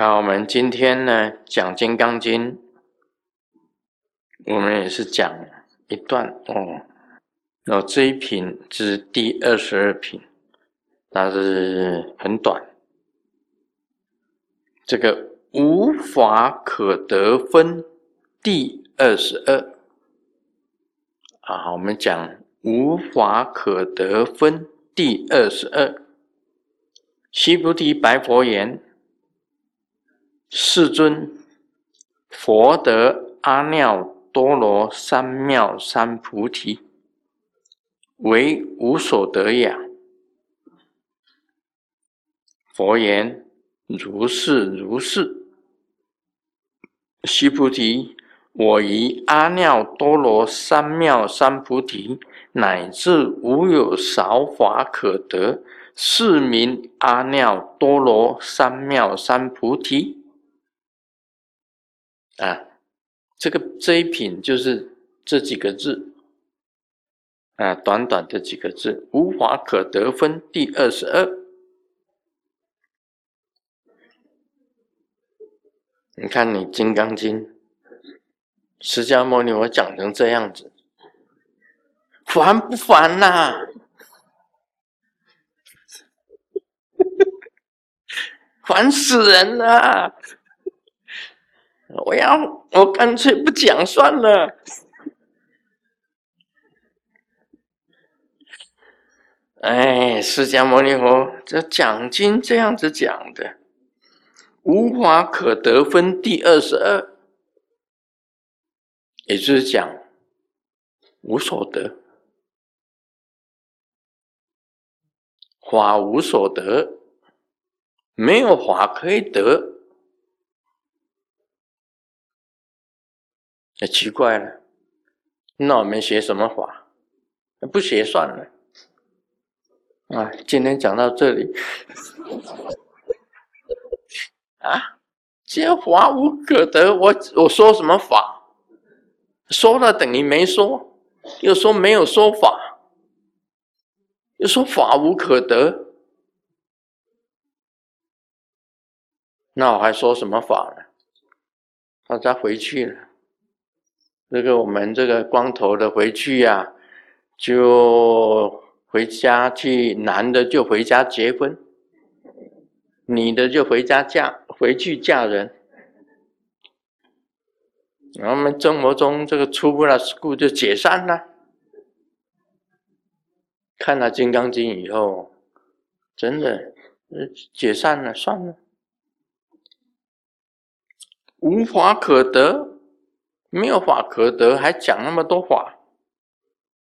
那我们今天呢讲《金刚经》，我们也是讲一段哦。那这一品是第二十二品，但是很短。这个无法可得分第二十二啊，我们讲无法可得分第二十二。须菩提白佛言。世尊，佛得阿耨多罗三藐三菩提，为无所得也。佛言：如是如是。须菩提，我于阿耨多罗三藐三菩提，乃至无有少法可得，是名阿耨多罗三藐三菩提。啊，这个这一品就是这几个字，啊，短短的几个字，无法可得分第二十二。你看你《金刚经》，释迦牟尼我讲成这样子，烦不烦呐？烦死人了！我要，我干脆不讲算了。哎，释迦牟尼佛这讲经这样子讲的，无法可得分第二十二，也就是讲无所得，法无所得，没有法可以得。也奇怪了，那我们学什么法？不学算了。啊，今天讲到这里。啊，这法无可得，我我说什么法？说了等于没说，又说没有说法，又说法无可得，那我还说什么法呢？大家回去了。这个我们这个光头的回去呀，就回家去，男的就回家结婚，女的就回家嫁回去嫁人。我们生活中这个出不了事故就解散了。看了《金刚经》以后，真的，解散了，算了，无法可得。没有法可得，还讲那么多法，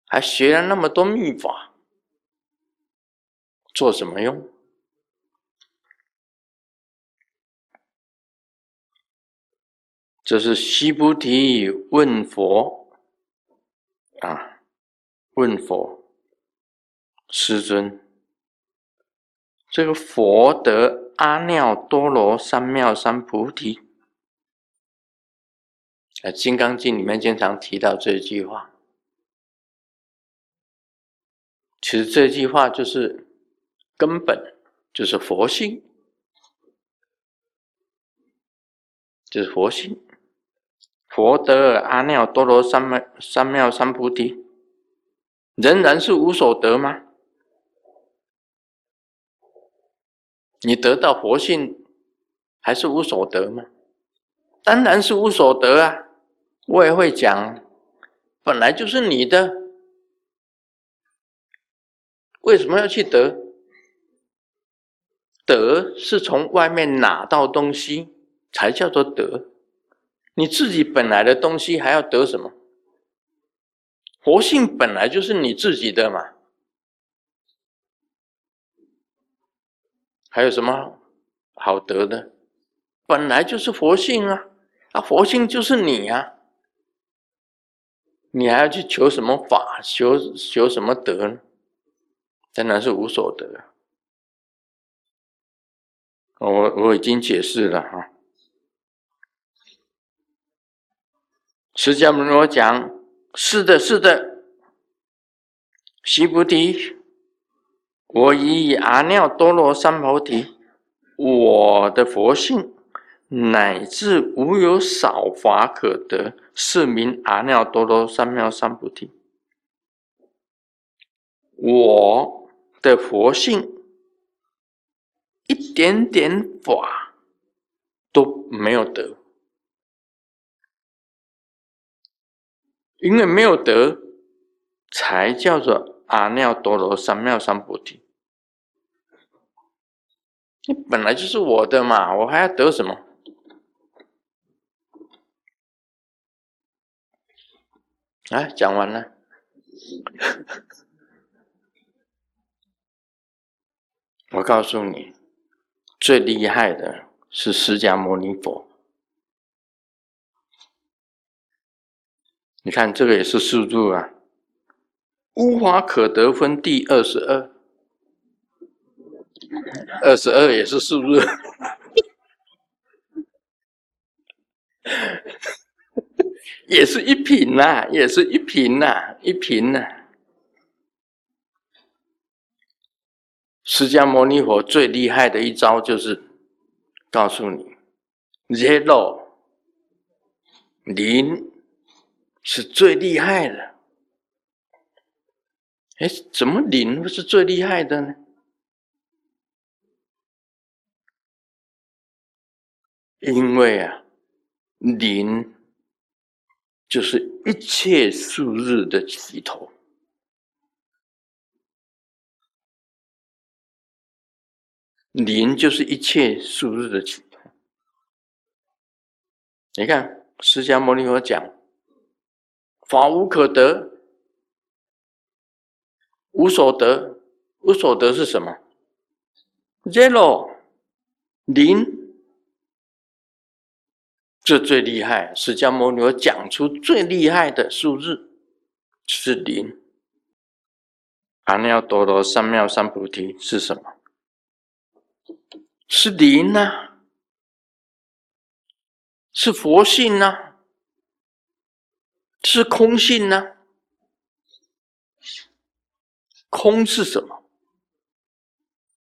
还学了那么多秘法，做什么用？这是西菩提问佛啊，问佛，师尊，这个佛得阿耨多罗三藐三菩提。在《金刚经》里面经常提到这句话，其实这句话就是根本，就是佛性，就是佛性。佛得阿耨多罗三藐三藐三菩提，仍然是无所得吗？你得到佛性，还是无所得吗？当然是无所得啊！我也会讲，本来就是你的，为什么要去得？得是从外面拿到东西才叫做得，你自己本来的东西还要得什么？活性本来就是你自己的嘛，还有什么好得的？本来就是佛性啊，啊，佛性就是你呀。你还要去求什么法？求求什么德呢？当然是无所得。我我已经解释了哈。释迦牟尼佛讲：是的，是的，须菩提，我以阿耨多罗三菩提，我的佛性乃至无有少法可得，是名阿耨多罗三藐三菩提。我的佛性一点点法都没有得，因为没有得，才叫做阿耨多罗三藐三菩提。你本来就是我的嘛，我还要得什么？啊，讲完了。我告诉你，最厉害的是释迦牟尼佛。你看，这个也是数字啊，无法可得分第二十二，二十二也是数字，也是一品呐，也是一品呐，一品呐。释迦牟尼佛最厉害的一招就是告诉你，zero 零是最厉害的。哎，怎么零是最厉害的呢？因为啊，零就是一切数日的起头。零就是一切数日的起头。你看，释迦牟尼佛讲，法无可得，无所得，无所得是什么？zero，零，这最厉害。释迦牟尼佛讲出最厉害的数字是零。阿耨多罗三藐三菩提是什么？是零呐，是佛性呐，是空性呐。空是什么？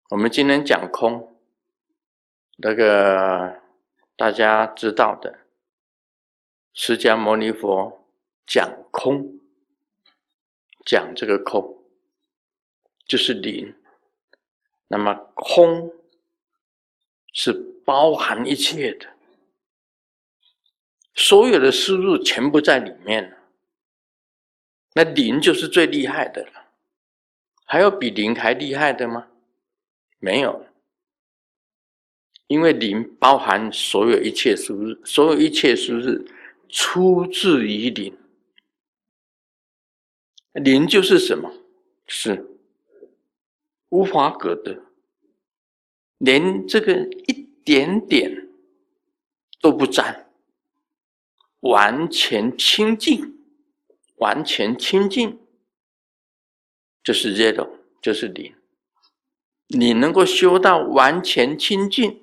我们今天讲空，那个大家知道的，释迦牟尼佛讲空，讲这个空就是灵。那么空。是包含一切的，所有的输入全部在里面。那零就是最厉害的了，还有比零还厉害的吗？没有，因为零包含所有一切输入，所有一切输入出自于零。零就是什么？是无法可得。连这个一点点都不沾，完全清净，完全清净，就是 zero，就是零。你能够修到完全清净，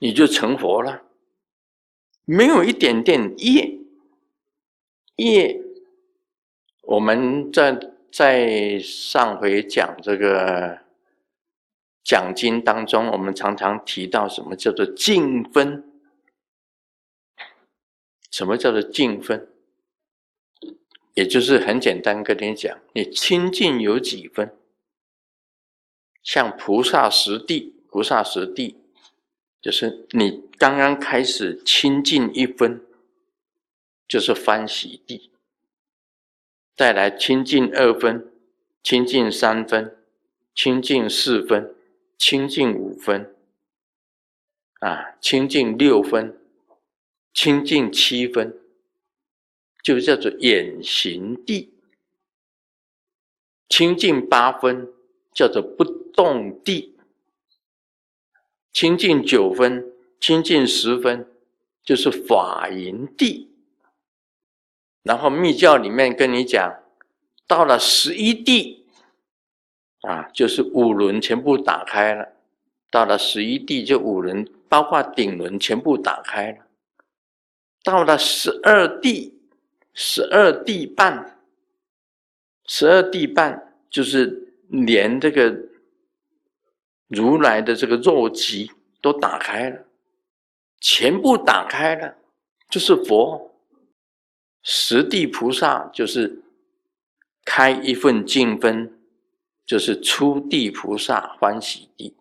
你就成佛了。没有一点点业，业，我们在在上回讲这个。讲经当中，我们常常提到什么叫做净分？什么叫做净分？也就是很简单跟你讲，你清净有几分？像菩萨十地，菩萨十地就是你刚刚开始清净一分，就是欢喜地；再来清净二分，清净三分，清净四分。清净五分，啊，清净六分，清净七分，就叫做眼行地；清净八分，叫做不动地；清净九分，清净十分，就是法营地。然后密教里面跟你讲，到了十一地。啊，就是五轮全部打开了，到了十一地就五轮，包括顶轮全部打开了。到了十二地，十二地半，十二地半就是连这个如来的这个肉极都打开了。全部打开了，就是佛。十地菩萨就是开一份净分，就是初地菩萨欢喜地。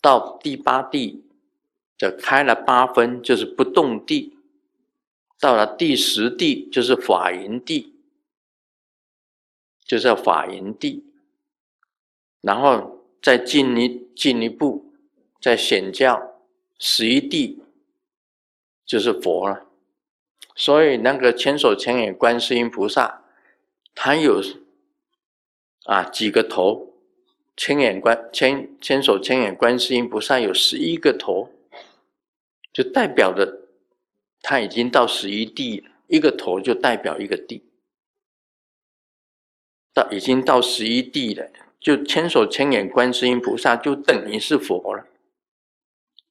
到第八地，就开了八分，就是不动地。到了第十地，就是法云地，就叫法云地。然后再进一进一步，再显教十一地，就是佛了。所以那个千手千眼观世音菩萨，他有啊几个头？千眼观千千手千眼观世音菩萨有十一个头，就代表的他已经到十一地，一个头就代表一个地，到已经到十一地了，就千手千眼观世音菩萨就等于是佛了，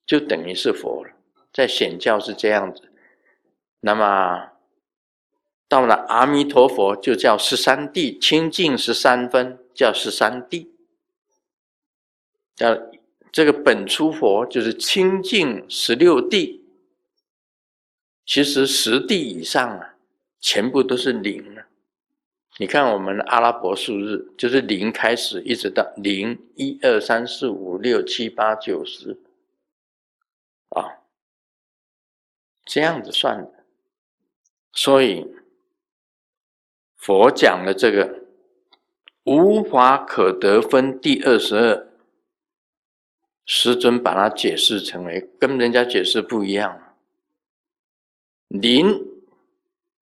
就等于是佛了，在显教是这样子。那么到了阿弥陀佛，就叫十三地清净十三分，叫十三地。叫这个本初佛就是清净十六地。其实十地以上啊，全部都是零了。你看我们阿拉伯数日，就是零开始，一直到零一二三四五六七八九十，啊，这样子算的。所以，佛讲的这个无法可得分第二十二，师尊把它解释成为跟人家解释不一样。零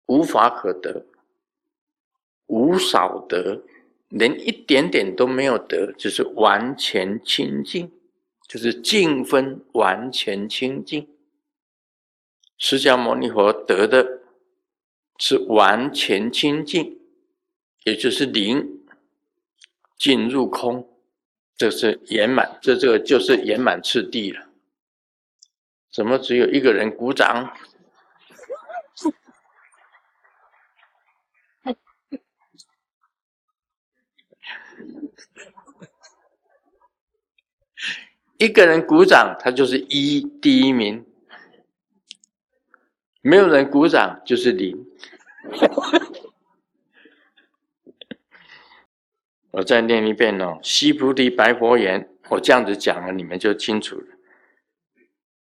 无法可得，无少得，连一点点都没有得，就是完全清净，就是净分完全清净。释迦牟尼佛得的。是完全清净，也就是零进入空，这是圆满，这这个就是圆满次第了。怎么只有一个人鼓掌？一个人鼓掌，他就是一第一名；没有人鼓掌，就是零。我再念一遍哦，西菩提白佛言：“我这样子讲了，你们就清楚了。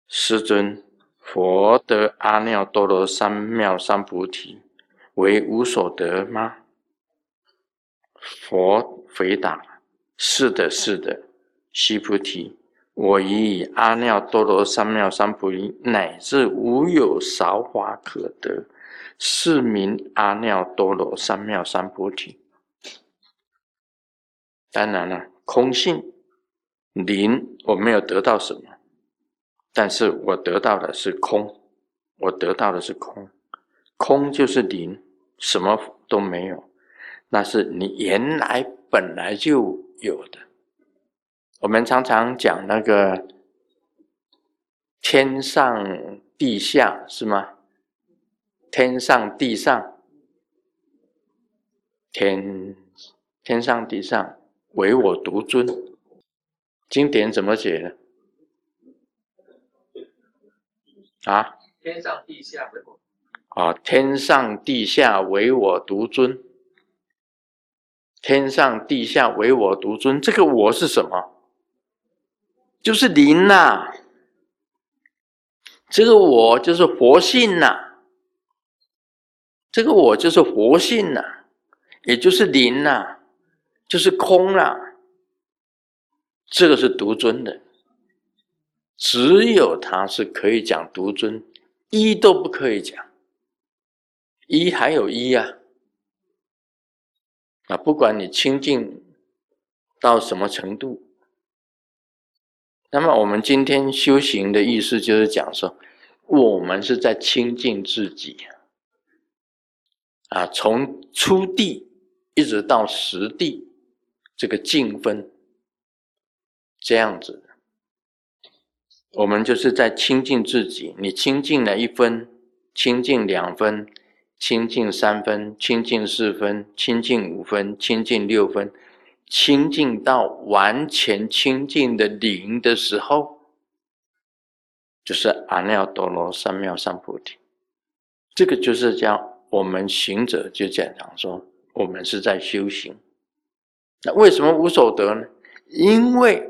师尊，佛得阿耨多罗三藐三菩提，为无所得吗？”佛回答：“是的，是的，须菩提。”我已以阿耨多罗三藐三菩提，乃至无有少法可得。是名阿耨多罗三藐三菩提。当然了，空性零，我没有得到什么，但是我得到的是空，我得到的是空，空就是零，什么都没有，那是你原来本来就有的。我们常常讲那个天上地下，是吗？天上地上，天天上地上，唯我独尊。经典怎么写呢？啊？天上地下唯我。啊，天上地下唯我独尊。天上地下唯我独尊，这个我是什么？就是灵呐。这个我就是佛性呐。这个我就是佛性呐，也就是灵呐，就是空啦。这个是独尊的，只有他是可以讲独尊，一都不可以讲。一还有一呀，啊，不管你清净到什么程度，那么我们今天修行的意思就是讲说，我们是在清净自己。啊，从初地一直到实地，这个净分这样子，我们就是在清净自己。你清净了一分，清净两分，清净三分，清净四分，清净五分，清净六分，清净到完全清净的零的时候，就是阿耨多罗三藐三菩提。这个就是叫我们行者就讲讲说，我们是在修行。那为什么无所得呢？因为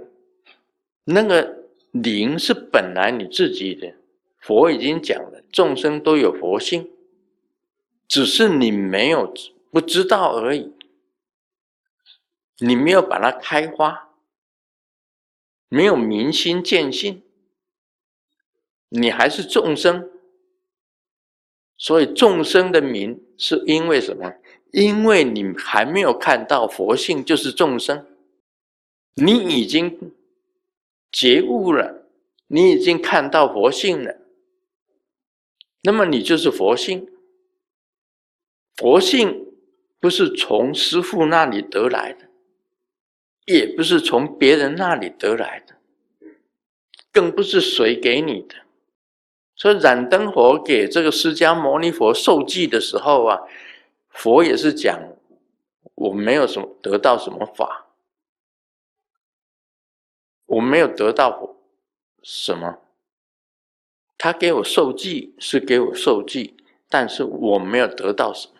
那个灵是本来你自己的，佛已经讲了，众生都有佛性，只是你没有不知道而已，你没有把它开花，没有明心见性，你还是众生。所以众生的名是因为什么？因为你还没有看到佛性就是众生，你已经觉悟了，你已经看到佛性了，那么你就是佛性。佛性不是从师父那里得来的，也不是从别人那里得来的，更不是谁给你的。所以燃灯佛给这个释迦牟尼佛受记的时候啊。佛也是讲，我没有什么得到什么法，我没有得到什么。他给我受记是给我受记，但是我没有得到什么，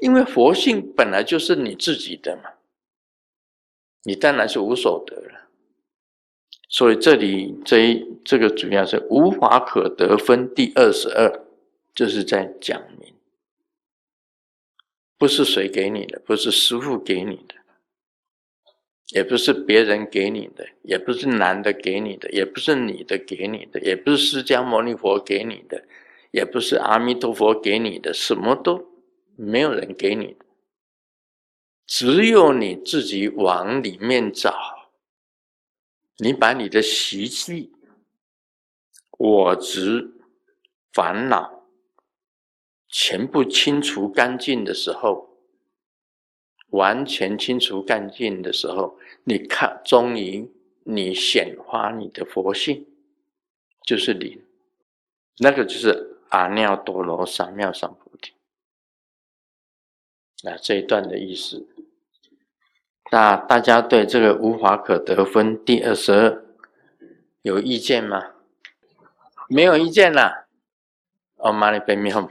因为佛性本来就是你自己的嘛，你当然是无所得了。所以这里这一这个主要是无法可得分第二十二，就是在讲明。不是谁给你的，不是师傅给你的，也不是别人给你的，也不是男的给你的，也不是女的给你的，也不是释迦牟尼佛给你的，也不是阿弥陀佛给你的，什么都没有人给你的，只有你自己往里面找，你把你的习气、我执、烦恼。全部清除干净的时候，完全清除干净的时候，你看，终于你显化你的佛性，就是灵，那个就是阿耨多罗三藐三菩提。那这一段的意思，那大家对这个无法可得分第二十二有意见吗？没有意见啦。哦，玛尼贝咪吽。